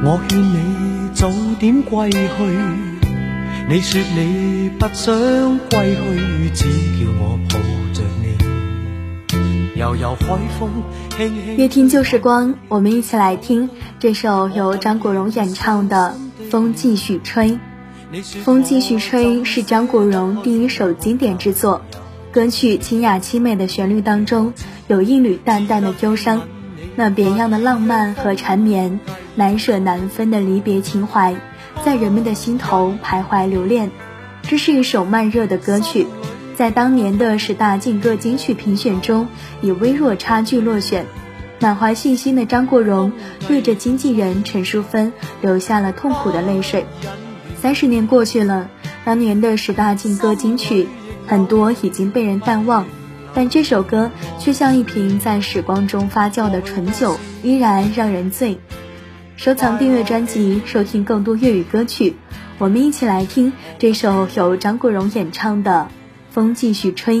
我劝你早点归去，你说你不想归去，只叫我抱着你。悠悠海风轻轻。越听旧时光，我们一起来听这首由张国荣演唱的《风继续吹》。《风继续吹》是张国荣第一首经典之作，歌曲清雅凄美的旋律当中有一缕淡淡的忧伤，那别样的浪漫和缠绵。难舍难分的离别情怀，在人们的心头徘徊留恋。这是一首慢热的歌曲，在当年的十大劲歌金曲评选中以微弱差距落选。满怀信心的张国荣对着经纪人陈淑芬流下了痛苦的泪水。三十年过去了，当年的十大劲歌金曲很多已经被人淡忘，但这首歌却像一瓶在时光中发酵的醇酒，依然让人醉。收藏订阅专辑，收听更多粤语歌曲。我们一起来听这首由张国荣演唱的《风继续吹》。